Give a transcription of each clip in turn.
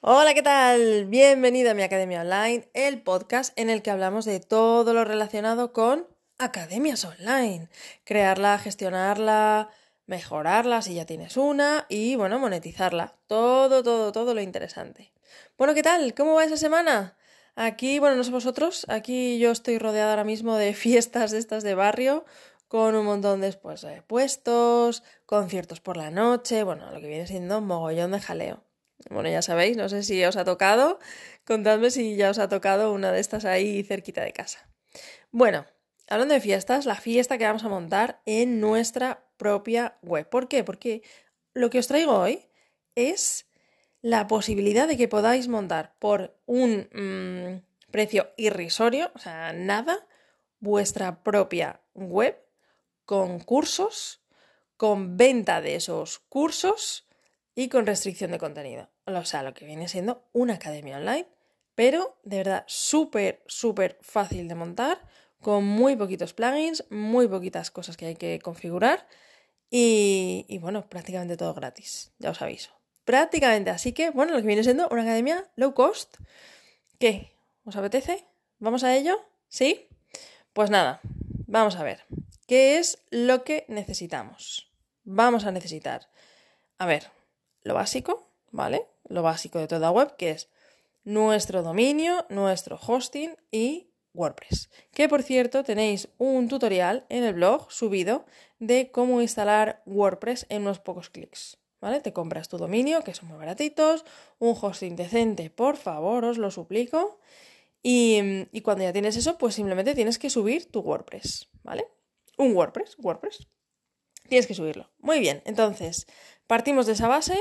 Hola, ¿qué tal? Bienvenido a mi Academia Online, el podcast en el que hablamos de todo lo relacionado con academias online. Crearla, gestionarla, mejorarla si ya tienes una y, bueno, monetizarla. Todo, todo, todo lo interesante. Bueno, ¿qué tal? ¿Cómo va esa semana? Aquí, bueno, no sé vosotros, aquí yo estoy rodeada ahora mismo de fiestas de estas de barrio, con un montón de pues, puestos, conciertos por la noche, bueno, lo que viene siendo un mogollón de jaleo. Bueno, ya sabéis, no sé si os ha tocado, contadme si ya os ha tocado una de estas ahí cerquita de casa. Bueno, hablando de fiestas, la fiesta que vamos a montar en nuestra propia web. ¿Por qué? Porque lo que os traigo hoy es la posibilidad de que podáis montar por un mm, precio irrisorio, o sea, nada, vuestra propia web con cursos, con venta de esos cursos y con restricción de contenido. O sea, lo que viene siendo una academia online, pero de verdad súper, súper fácil de montar, con muy poquitos plugins, muy poquitas cosas que hay que configurar y, y bueno, prácticamente todo gratis, ya os aviso. Prácticamente, así que bueno, lo que viene siendo una academia low cost. ¿Qué? ¿Os apetece? ¿Vamos a ello? ¿Sí? Pues nada, vamos a ver. ¿Qué es lo que necesitamos? Vamos a necesitar, a ver, lo básico, ¿vale? Lo básico de toda web, que es nuestro dominio, nuestro hosting y WordPress. Que por cierto tenéis un tutorial en el blog subido de cómo instalar WordPress en unos pocos clics. ¿Vale? Te compras tu dominio, que son muy baratitos, un hosting decente, por favor, os lo suplico. Y, y cuando ya tienes eso, pues simplemente tienes que subir tu WordPress, ¿vale? un WordPress, WordPress. Tienes que subirlo. Muy bien, entonces partimos de esa base.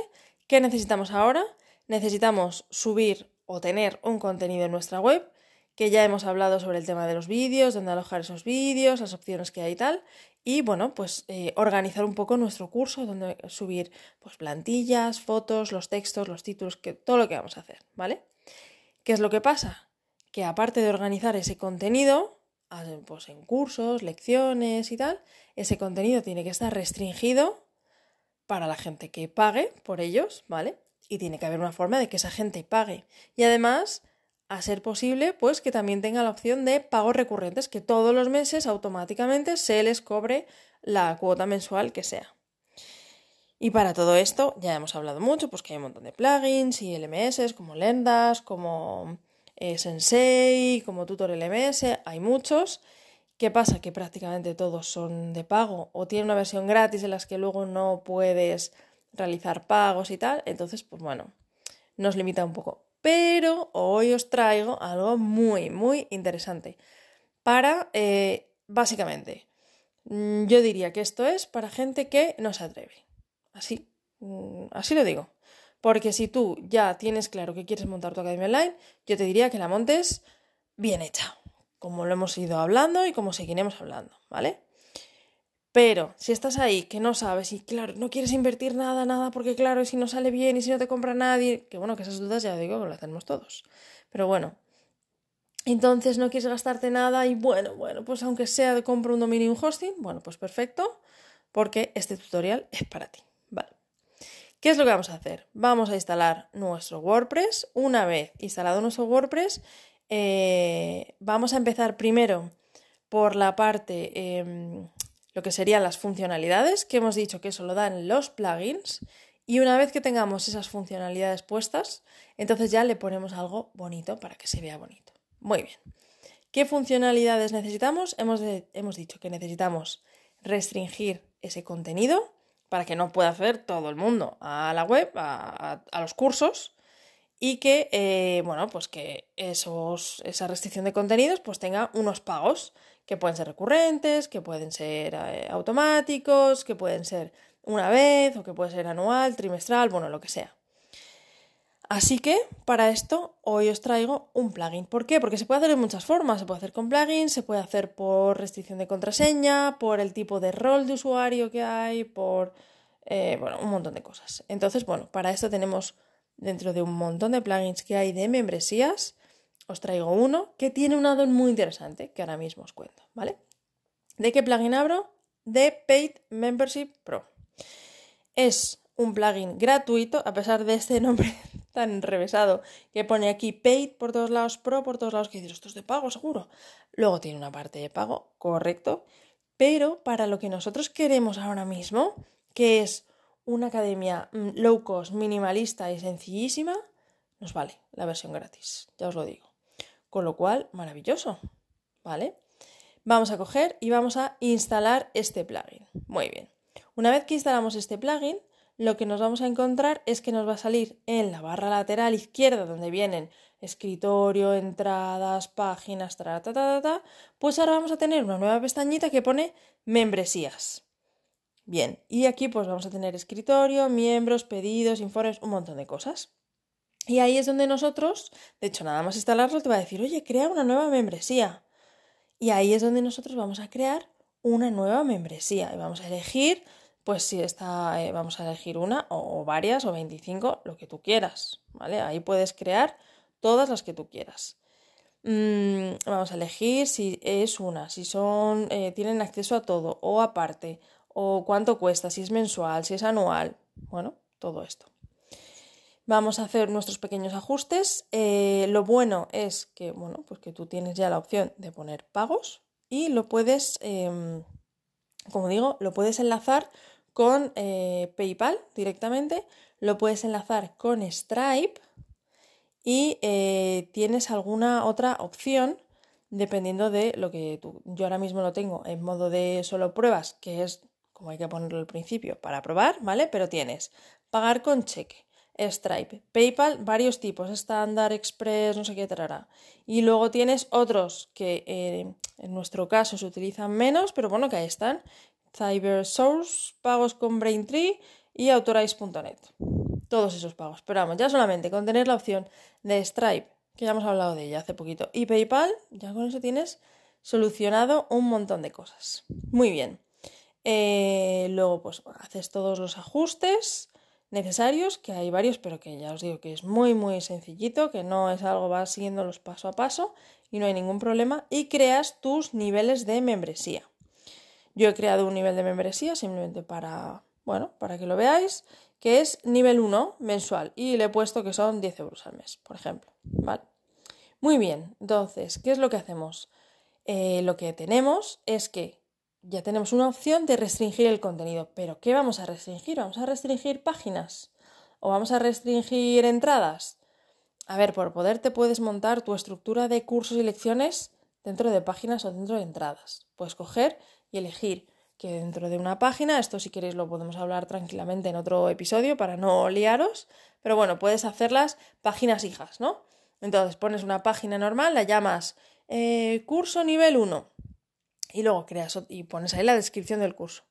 ¿Qué necesitamos ahora? Necesitamos subir o tener un contenido en nuestra web, que ya hemos hablado sobre el tema de los vídeos, dónde alojar esos vídeos, las opciones que hay y tal. Y bueno, pues eh, organizar un poco nuestro curso, donde subir pues, plantillas, fotos, los textos, los títulos, que, todo lo que vamos a hacer, ¿vale? ¿Qué es lo que pasa? Que aparte de organizar ese contenido, pues en cursos, lecciones y tal, ese contenido tiene que estar restringido para la gente que pague por ellos, ¿vale? Y tiene que haber una forma de que esa gente pague. Y además, a ser posible, pues que también tenga la opción de pagos recurrentes, que todos los meses automáticamente se les cobre la cuota mensual que sea. Y para todo esto, ya hemos hablado mucho, pues que hay un montón de plugins y LMS como Lendas, como eh, Sensei, como Tutor LMS, hay muchos. ¿Qué pasa? Que prácticamente todos son de pago o tienen una versión gratis en las que luego no puedes realizar pagos y tal. Entonces, pues bueno, nos limita un poco. Pero hoy os traigo algo muy, muy interesante. Para, eh, básicamente, mm, yo diría que esto es para gente que no se atreve. Así, mm, así lo digo. Porque si tú ya tienes claro que quieres montar tu academia online, yo te diría que la montes bien hecha, como lo hemos ido hablando y como seguiremos hablando, ¿vale? Pero si estás ahí que no sabes y claro, no quieres invertir nada, nada, porque claro, si no sale bien y si no te compra nadie, que bueno, que esas dudas ya digo que las tenemos todos. Pero bueno, entonces no quieres gastarte nada y bueno, bueno, pues aunque sea de compra un dominio y un hosting, bueno, pues perfecto, porque este tutorial es para ti. ¿Qué es lo que vamos a hacer? Vamos a instalar nuestro WordPress. Una vez instalado nuestro WordPress, eh, vamos a empezar primero por la parte, em, lo que serían las funcionalidades, que hemos dicho que eso lo dan los plugins. Y una vez que tengamos esas funcionalidades puestas, entonces ya le ponemos algo bonito para que se vea bonito. Muy bien. ¿Qué funcionalidades necesitamos? Hemos, hemos dicho que necesitamos restringir ese contenido para que no pueda hacer todo el mundo a la web, a, los cursos y que, eh, bueno, pues que esos, esa restricción de contenidos pues tenga unos pagos que pueden ser recurrentes, que pueden ser eh, automáticos, que pueden ser una vez o que puede ser anual, trimestral, bueno, lo que sea. Así que para esto hoy os traigo un plugin. ¿Por qué? Porque se puede hacer de muchas formas. Se puede hacer con plugins, se puede hacer por restricción de contraseña, por el tipo de rol de usuario que hay, por eh, bueno, un montón de cosas. Entonces, bueno, para esto tenemos dentro de un montón de plugins que hay de membresías, os traigo uno que tiene un add-on muy interesante que ahora mismo os cuento, ¿vale? ¿De qué plugin abro? De Paid Membership Pro. Es un plugin gratuito, a pesar de este nombre tan enrevesado que pone aquí paid por todos lados, pro por todos lados, que dices, esto es de pago seguro. Luego tiene una parte de pago, correcto, pero para lo que nosotros queremos ahora mismo, que es una academia mm, low cost, minimalista y sencillísima, nos vale la versión gratis, ya os lo digo. Con lo cual, maravilloso, ¿vale? Vamos a coger y vamos a instalar este plugin. Muy bien. Una vez que instalamos este plugin, lo que nos vamos a encontrar es que nos va a salir en la barra lateral izquierda donde vienen escritorio, entradas, páginas, ta, ta, ta, ta, pues ahora vamos a tener una nueva pestañita que pone membresías. Bien, y aquí pues vamos a tener escritorio, miembros, pedidos, informes, un montón de cosas. Y ahí es donde nosotros, de hecho nada más instalarlo, te va a decir, oye, crea una nueva membresía. Y ahí es donde nosotros vamos a crear una nueva membresía y vamos a elegir, pues si está, eh, vamos a elegir una o, varias o 25, lo que tú quieras, ¿vale? Ahí puedes crear todas las que tú quieras. Mm, vamos a elegir si es una, si son, eh, tienen acceso a todo o aparte, o cuánto cuesta, si es mensual, si es anual, bueno, todo esto. Vamos a hacer nuestros pequeños ajustes. Eh, lo bueno es que, bueno, pues que tú tienes ya la opción de poner pagos y lo puedes, em, como digo, lo puedes enlazar con eh, PayPal directamente, lo puedes enlazar con Stripe y eh, tienes alguna otra opción dependiendo de lo que tú. Yo ahora mismo lo tengo en modo de solo pruebas, que es como hay que ponerlo al principio para probar, ¿vale? Pero tienes pagar con cheque Stripe, PayPal, varios tipos, estándar, express, no sé qué trará. Y luego tienes otros que eh, en nuestro caso se utilizan menos, pero bueno, que ahí están. CyberSource, pagos con Braintree y Authorize.net. Todos esos pagos. Pero vamos, ya solamente con tener la opción de Stripe, que ya hemos hablado de ella hace poquito, y PayPal, ya con eso tienes solucionado un montón de cosas. Muy bien. Eh, luego, pues haces todos los ajustes necesarios, que hay varios, pero que ya os digo que es muy, muy sencillito, que no es algo, vas siguiéndolos paso a paso y no hay ningún problema, y creas tus niveles de membresía. Yo he creado un nivel de membresía simplemente para, bueno, para que lo veáis, que es nivel 1 mensual y le he puesto que son 10 euros al mes, por ejemplo, ¿vale? Muy bien, entonces, ¿qué es lo que hacemos? Eh, lo que tenemos es que ya tenemos una opción de restringir el contenido. Pero ¿qué vamos a restringir? ¿Vamos a restringir páginas? ¿O vamos a restringir entradas? A ver, por poder te puedes montar tu estructura de cursos y lecciones dentro de páginas o dentro de entradas. Puedes coger y elegir que dentro de una página, esto si queréis lo podemos hablar tranquilamente en otro episodio para no liaros, pero bueno, puedes hacerlas páginas hijas, ¿no? Entonces pones una página normal, la llamas eh, curso nivel 1 y luego creas y pones ahí la descripción del curso.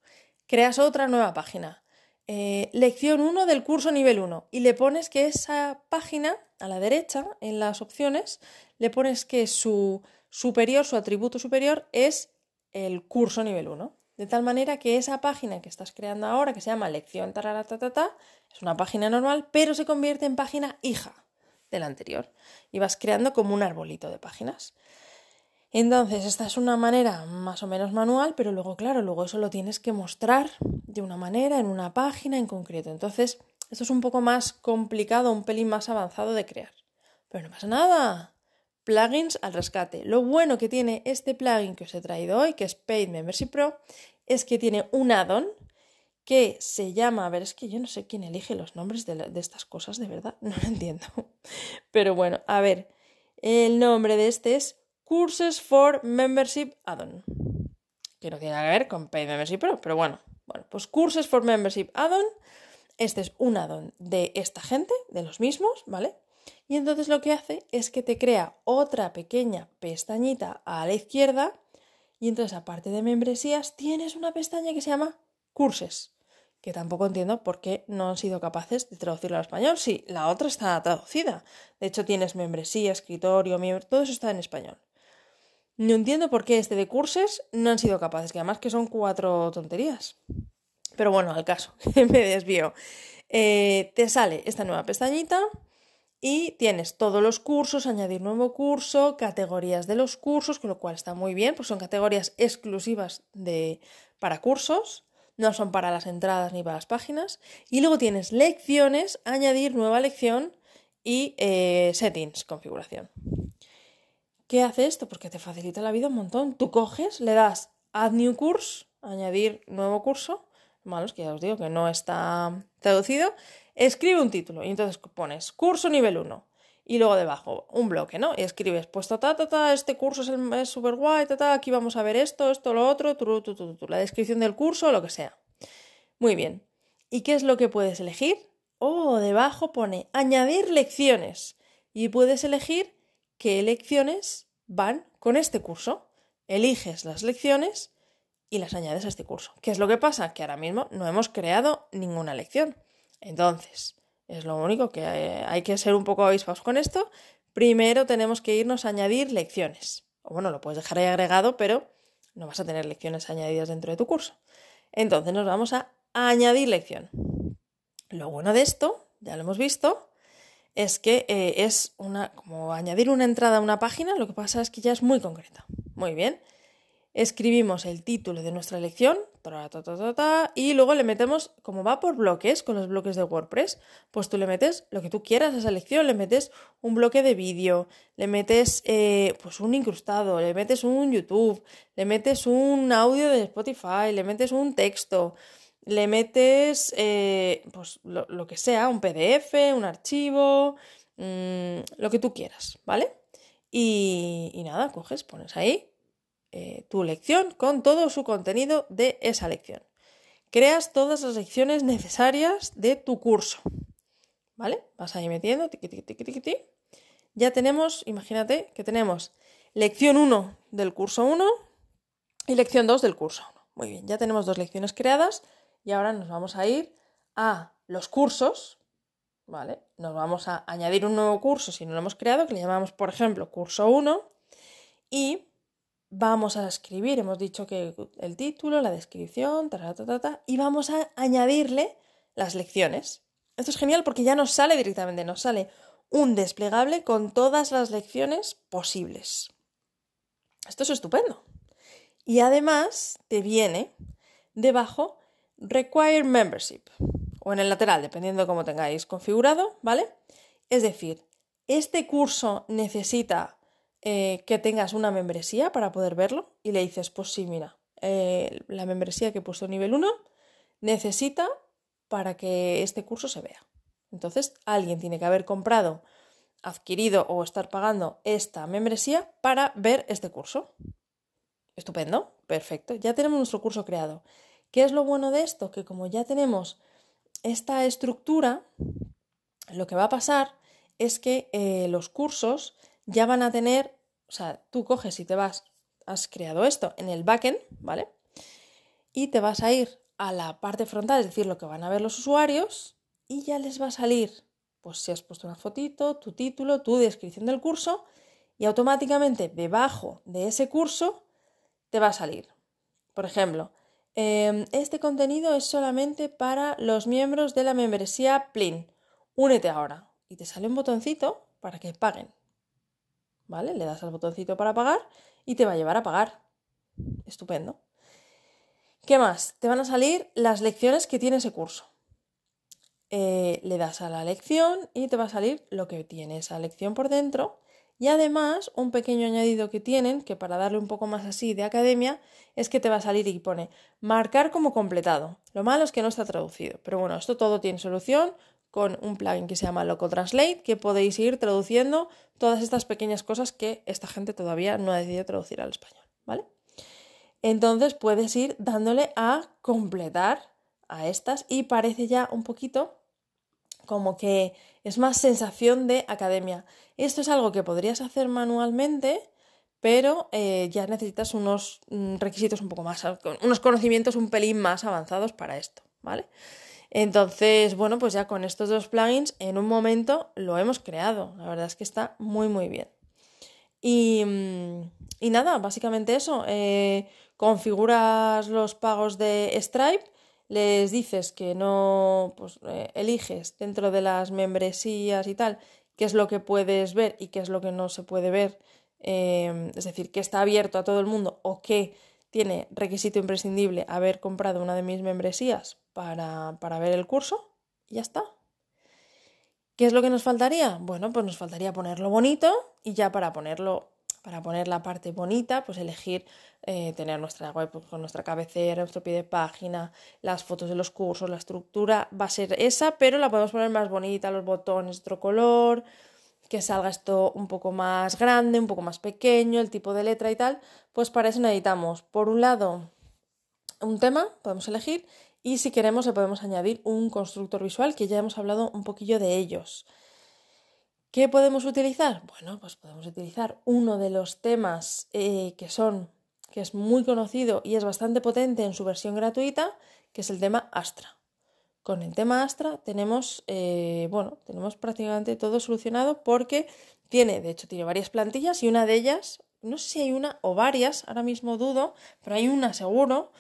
Creas otra nueva página. Eh, lección 1 del curso nivel 1 y le pones que esa página a la derecha en las opciones le pones que su superior, su atributo superior es el curso nivel 1. De tal manera que esa página que estás creando ahora, que se llama lección ta es una página normal, pero se convierte en página hija de la anterior. Y vas creando como un arbolito de páginas. Entonces, esta es una manera más o menos manual, pero luego, claro, luego eso lo tienes que mostrar de una manera, en una página en concreto. Entonces, esto es un poco más complicado, un pelín más avanzado de crear. Pero no pasa nada. Plugins al rescate. Lo bueno que tiene este plugin que os he traído hoy, que es Paid Membership Pro, es que tiene un add-on que se llama, a ver, es que yo no sé quién elige los nombres de, de estas cosas, de verdad, no lo entiendo. Pero bueno, a ver, el nombre de este es Courses for Membership Add-on. Que no tiene nada que ver con Paid Membership Pro, pero bueno. Bueno, pues Courses for Membership Add-on. Este es un add-on de esta gente, de los mismos, ¿vale? Y entonces lo que hace es que te crea otra pequeña pestañita a la izquierda y entonces aparte de membresías tienes una pestaña que se llama curses que tampoco entiendo por qué no han sido capaces de traducirlo al español. Sí, la otra está traducida. De hecho, tienes membresía, escritorio, miembro, todo eso está en español. No entiendo por qué este de cursos no han sido capaces, que además que son cuatro tonterías. Pero bueno, al caso, me desvío. Eh, te sale esta nueva pestañita y tienes todos los cursos, añadir nuevo curso, categorías de los cursos, con lo cual está muy bien, pues son categorías exclusivas de, para cursos, no son para las entradas ni para las páginas. Y luego tienes lecciones, añadir nueva lección y eh, settings, configuración. ¿Qué hace esto? Porque te facilita la vida un montón. Tú coges, le das add new course, añadir nuevo curso. Malo es que ya os digo que no está traducido. Escribe un título y entonces pones curso nivel 1 y luego debajo un bloque, ¿no? Y escribes, pues ta, ta, ta, este curso es súper guay, ta, ta, aquí vamos a ver esto, esto, lo otro, la descripción del curso, lo que sea. Muy bien. ¿Y qué es lo que puedes elegir? Oh, debajo pone añadir lecciones y puedes elegir qué lecciones van con este curso. Eliges las lecciones y las añades a este curso. ¿Qué es lo que pasa? Que ahora mismo no hemos creado ninguna lección. Entonces, es lo único que hay, que ser un poco avispados con esto. Primero tenemos que irnos a añadir lecciones. O bueno, lo puedes dejar ahí agregado, pero no vas a tener lecciones añadidas dentro de tu curso. Entonces nos vamos a añadir lección. Lo bueno de esto, ya lo hemos visto, es que eh, es una, como añadir una entrada a una página, lo que pasa es que ya es muy concreta. Muy bien. Escribimos el título de nuestra lección y luego le metemos, como va por bloques, con los bloques de WordPress, pues tú le metes lo que tú quieras a esa lección, le metes un bloque de vídeo, le metes eh, pues un incrustado, le metes un YouTube, le metes un audio de Spotify, le metes un texto, le metes eh, pues lo, que sea, un PDF, un archivo, mm, lo que tú quieras, ¿vale? Y, nada, coges, pones ahí eh, tu lección con todo su contenido de esa lección. Creas todas las lecciones necesarias de tu curso. ¿Vale? Vas ahí metiendo, Ya tenemos, imagínate que tenemos lección 1 del curso 1 y lección 2 del curso 1. Muy bien, ya tenemos dos lecciones creadas y ahora nos vamos a ir a los cursos, ¿vale? Nos vamos a añadir un nuevo curso si no lo hemos creado, que le llamamos, por ejemplo, curso 1, y vamos a escribir, hemos dicho que el título, la descripción, ta, ta, ta, y vamos a añadirle las lecciones. Esto es genial porque ya nos sale directamente, nos sale un desplegable con todas las lecciones posibles. Esto es estupendo. Y además te viene debajo Require Membership o en el lateral, dependiendo de cómo tengáis configurado, ¿vale? Es decir, este curso necesita eh, que tengas una membresía para poder verlo y le dices, pues sí, mira, eh, la membresía que he puesto nivel 1 necesita para que este curso se vea. Entonces, alguien tiene que haber comprado, adquirido o estar pagando esta membresía para ver este curso. Estupendo, perfecto, ya tenemos nuestro curso creado. ¿Qué es lo bueno de esto? Que como ya tenemos esta estructura, lo que va a pasar es que eh, los cursos ya van a tener, o sea, tú coges y te vas, has creado esto en el backend, ¿vale? Y te vas a ir a la parte frontal, es decir, lo que van a ver los usuarios, y ya les va a salir, pues si has puesto una fotito, tu título, tu descripción del curso, y automáticamente debajo de ese curso te va a salir. Por ejemplo, Em, este contenido es solamente para los miembros de la membresía Plin. Únete ahora. Y te sale un botoncito para que paguen. ¿Vale? Le das al botoncito para pagar y te va a llevar a pagar. Estupendo. ¿Qué más? Te van a salir las lecciones que tiene ese curso. Eh, le das a la lección y te va a salir lo que tiene esa lección por dentro y además, un pequeño añadido que tienen, que para darle un poco más así de academia, es que te va a salir y pone marcar como completado. Lo malo es que no está traducido, pero bueno, esto todo tiene solución con un plugin que se llama Loco Translate, que podéis ir traduciendo todas estas pequeñas cosas que esta gente todavía no ha decidido traducir al español, ¿vale? Entonces puedes ir dándole a completar a estas y parece ya un poquito como que es más sensación de academia. Esto es algo que podrías hacer manualmente, pero eh, ya necesitas unos mm, requisitos un poco más, unos conocimientos un pelín más avanzados para esto, ¿vale? Entonces, bueno, pues ya con estos dos plugins en un momento lo hemos creado. La verdad es que está muy, muy bien. Y, mm, nada, básicamente eso. Eh, configuras los pagos de Stripe les dices que no, pues eh, eliges dentro de las membresías y tal, qué es lo que puedes ver y qué es lo que no se puede ver, em, es decir, que está abierto a todo el mundo o que tiene requisito imprescindible haber comprado una de mis membresías para, para ver el curso, y ya está. ¿Qué es lo que nos faltaría? Bueno, pues nos faltaría ponerlo bonito y ya para ponerlo, para poner la parte bonita, pues elegir eh, tener nuestra web con nuestra cabecera, nuestro pie de página, las fotos de los cursos, la estructura va a ser esa, pero la podemos poner más bonita, los botones otro color, que salga esto un poco más grande, un poco más pequeño, el tipo de letra y tal, pues para eso necesitamos, por un lado, un tema, podemos elegir, y si queremos le podemos añadir un constructor visual, que ya hemos hablado un poquillo de ellos. ¿Qué podemos utilizar? Bueno, pues podemos utilizar uno de los temas eh, que son, que es muy conocido y es bastante potente en su versión gratuita, que es el tema Astra. Con el tema Astra tenemos, eh, bueno, tenemos prácticamente todo solucionado porque tiene, de hecho, tiene varias plantillas y una de ellas, no sé si hay una o varias, ahora mismo dudo, pero hay una seguro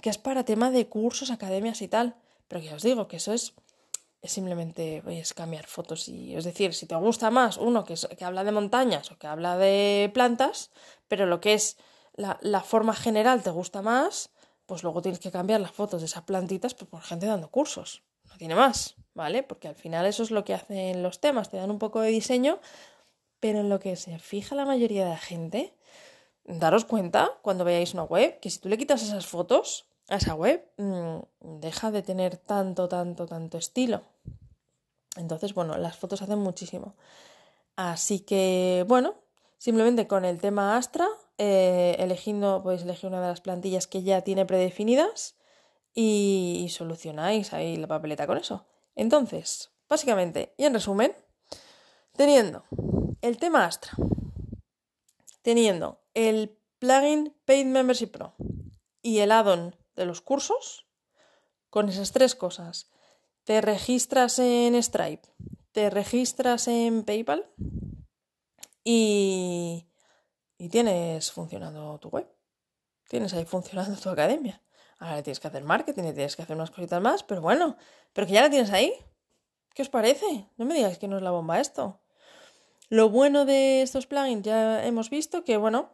que es para tema de cursos, academias y tal. Pero que os digo que eso es, es simplemente es cambiar fotos y es decir, si te gusta más uno que, que habla de montañas o que habla de plantas, pero lo que es la, la forma general te gusta más, pues luego tienes que cambiar las fotos de esas plantitas pues, por gente dando cursos. No tiene más, ¿vale? Porque al final eso es lo que hacen los temas, te dan un poco de diseño, pero en lo que se fija la mayoría de la gente, daros cuenta cuando veáis una web que si tú le quitas esas fotos a esa web, mm, deja de tener tanto, tanto, tanto estilo. Entonces, bueno, las fotos hacen muchísimo. Así que, bueno, simplemente con el tema Astra eh, elegiendo, podéis elegir una de las plantillas que ya tiene predefinidas y, solucionáis ahí la papeleta con eso. Entonces, básicamente, y en resumen, teniendo el tema Astra, teniendo el plugin Paid Membership Pro y el add-on de los cursos, con esas tres cosas, te registras en Stripe, te registras en PayPal y, y tienes funcionando tu web. Tienes ahí funcionando tu academia. Ahora tienes que hacer marketing, tienes que hacer unas cositas más, pero bueno, pero que ya la tienes ahí. ¿Qué os parece? No me digáis que no es la bomba esto. Lo bueno de estos plugins ya hemos visto que, bueno,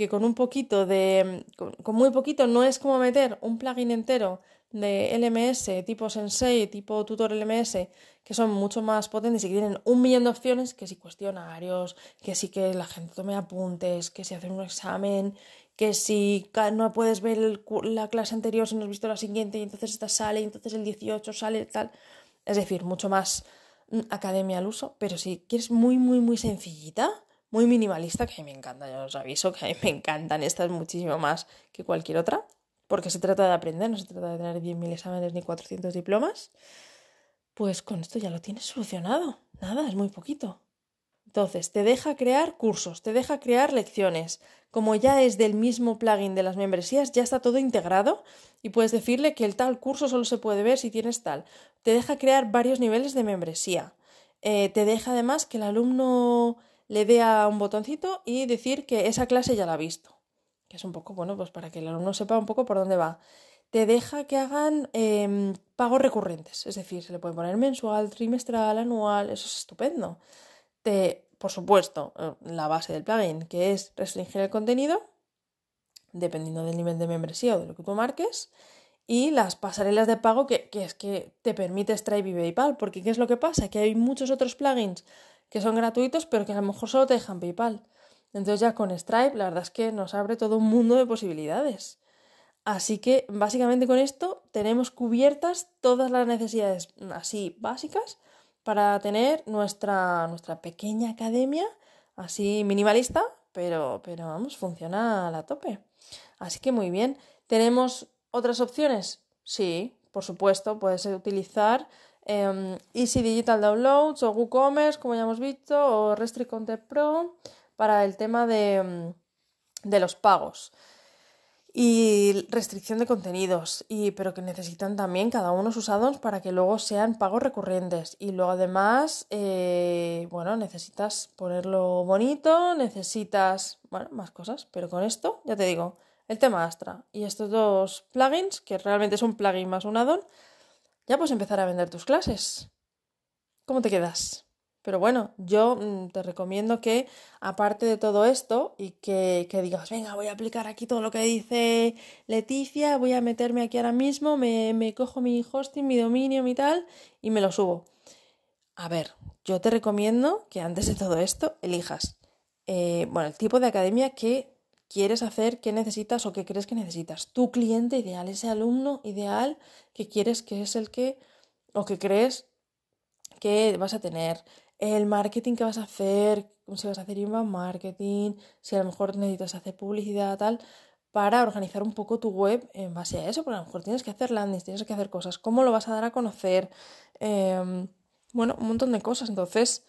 que con un poquito de. con, muy poquito no es como meter un plugin entero de LMS tipo Sensei, tipo Tutor LMS, que son mucho más potentes y que tienen un millón de opciones, que si cuestionarios, que si que la gente tome apuntes, que si hacen un examen, que si no puedes ver la clase anterior si no has visto la siguiente y entonces esta sale y entonces el 18 sale tal. Es decir, mucho más mm, academia al uso, pero si quieres muy, muy, muy sencillita, muy minimalista, que a mí me encanta, ya os aviso que a mí me encantan estas muchísimo más que cualquier otra, porque se trata de aprender, no se trata de tener 10.000 exámenes ni 400 diplomas, pues con esto ya lo tienes solucionado. Nada, es muy poquito. Entonces, te deja crear cursos, te deja crear lecciones. Como ya es del mismo plugin de las membresías, ya está todo integrado y puedes decirle que el tal curso solo se puede ver si tienes tal. Te deja crear varios niveles de membresía. Eh, te deja además que el alumno le dé a un botoncito y decir que esa clase ya la ha visto que es un poco, bueno, pues para que el alumno sepa un poco por dónde va. Te deja que hagan em, pagos recurrentes, es decir, se le puede poner mensual, trimestral, anual, eso es estupendo. Te, por supuesto, eh, la base del plugin, que es restringir el contenido, dependiendo del nivel de membresía o de lo que tú marques, y las pasarelas de pago que, que es que te permite Stripe y PayPal, porque ¿qué es lo que pasa? Que hay muchos otros plugins que son gratuitos, pero que a lo mejor solo te dejan PayPal. Entonces ya con Stripe la verdad es que nos abre todo un mundo de posibilidades. Así que básicamente con esto tenemos cubiertas todas las necesidades así básicas para tener nuestra, nuestra pequeña academia así minimalista, pero, pero vamos, funciona a la tope. Así que muy bien. ¿Tenemos otras opciones? Sí, por supuesto, puedes utilizar em, Easy Digital Downloads o WooCommerce, como ya hemos visto, o Restrict Content Pro para el tema de, de los pagos y restricción de contenidos, y, pero que necesitan también cada uno sus addons para que luego sean pagos recurrentes. Y luego además, eh, bueno, necesitas ponerlo bonito, necesitas, bueno, más cosas, pero con esto, ya te digo, el tema Astra y estos dos plugins, que realmente es un plugin más un addon, ya puedes empezar a vender tus clases. ¿Cómo te quedas? Pero bueno, yo mm, te recomiendo que, aparte de todo esto, y que, que, digas, venga, voy a aplicar aquí todo lo que dice Leticia, voy a meterme aquí ahora mismo, me, me cojo mi hosting, mi dominio, mi tal, y me lo subo. A ver, yo te recomiendo que antes de todo esto elijas, eh, bueno, el tipo de academia que quieres hacer, que necesitas o que crees que necesitas. Tu cliente ideal, ese alumno ideal que quieres que es el que o que crees que vas a tener, el marketing que vas a hacer, si vas a hacer inbound marketing, si a lo mejor necesitas hacer publicidad, tal, para organizar un poco tu web en base a eso, porque a lo mejor tienes que hacer landings, tienes que hacer cosas, cómo lo vas a dar a conocer, em, bueno, un montón de cosas. Entonces,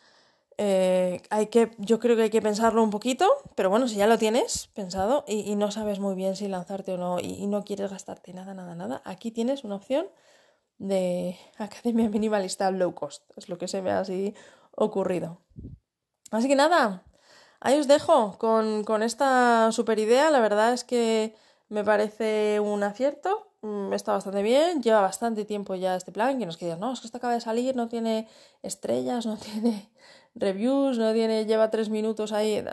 eh, hay que, yo creo que hay que pensarlo un poquito, pero bueno, si ya lo tienes pensado y, no sabes muy bien si lanzarte o no y, no quieres gastarte nada, nada, nada, aquí tienes una opción de Academia Minimalista Low Cost. Es lo que se me ha así ocurrido. Así que nada, ahí os dejo con, con esta super idea. La verdad es que me parece un acierto. Mm, está bastante bien, lleva bastante tiempo ya este plan, que nos quedan, no, es que esto acaba de salir, no tiene estrellas, no tiene reviews, no tiene, lleva tres minutos ahí,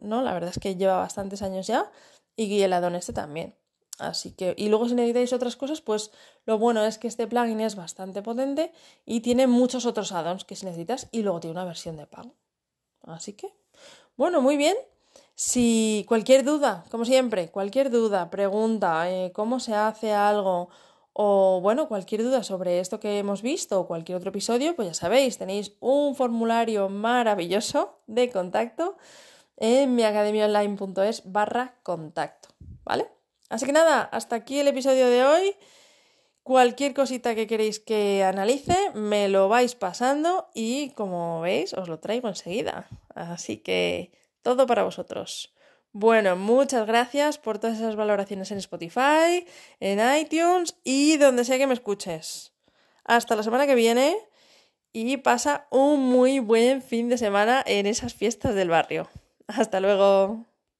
no, la verdad es que lleva bastantes años ya y el addon este también. Así que, y luego si necesitáis otras cosas, pues lo bueno es que este plugin es bastante potente y tiene muchos otros add-ons que si necesitas y luego tiene una versión de pago. Así que, bueno, muy bien. Si cualquier duda, como siempre, cualquier duda, pregunta, eh, cómo se hace algo o bueno, cualquier duda sobre esto que hemos visto o cualquier otro episodio, pues ya sabéis, tenéis un formulario maravilloso de contacto en miacademiaonline.es barra contacto, ¿vale? Así que nada, hasta aquí el episodio de hoy. Cualquier cosita que queréis que analice, me lo vais pasando y como veis, os lo traigo enseguida. Así que todo para vosotros. Bueno, muchas gracias por todas esas valoraciones en Spotify, en iTunes y donde sea que me escuches. Hasta la semana que viene y pasa un muy buen fin de semana en esas fiestas del barrio. Hasta luego.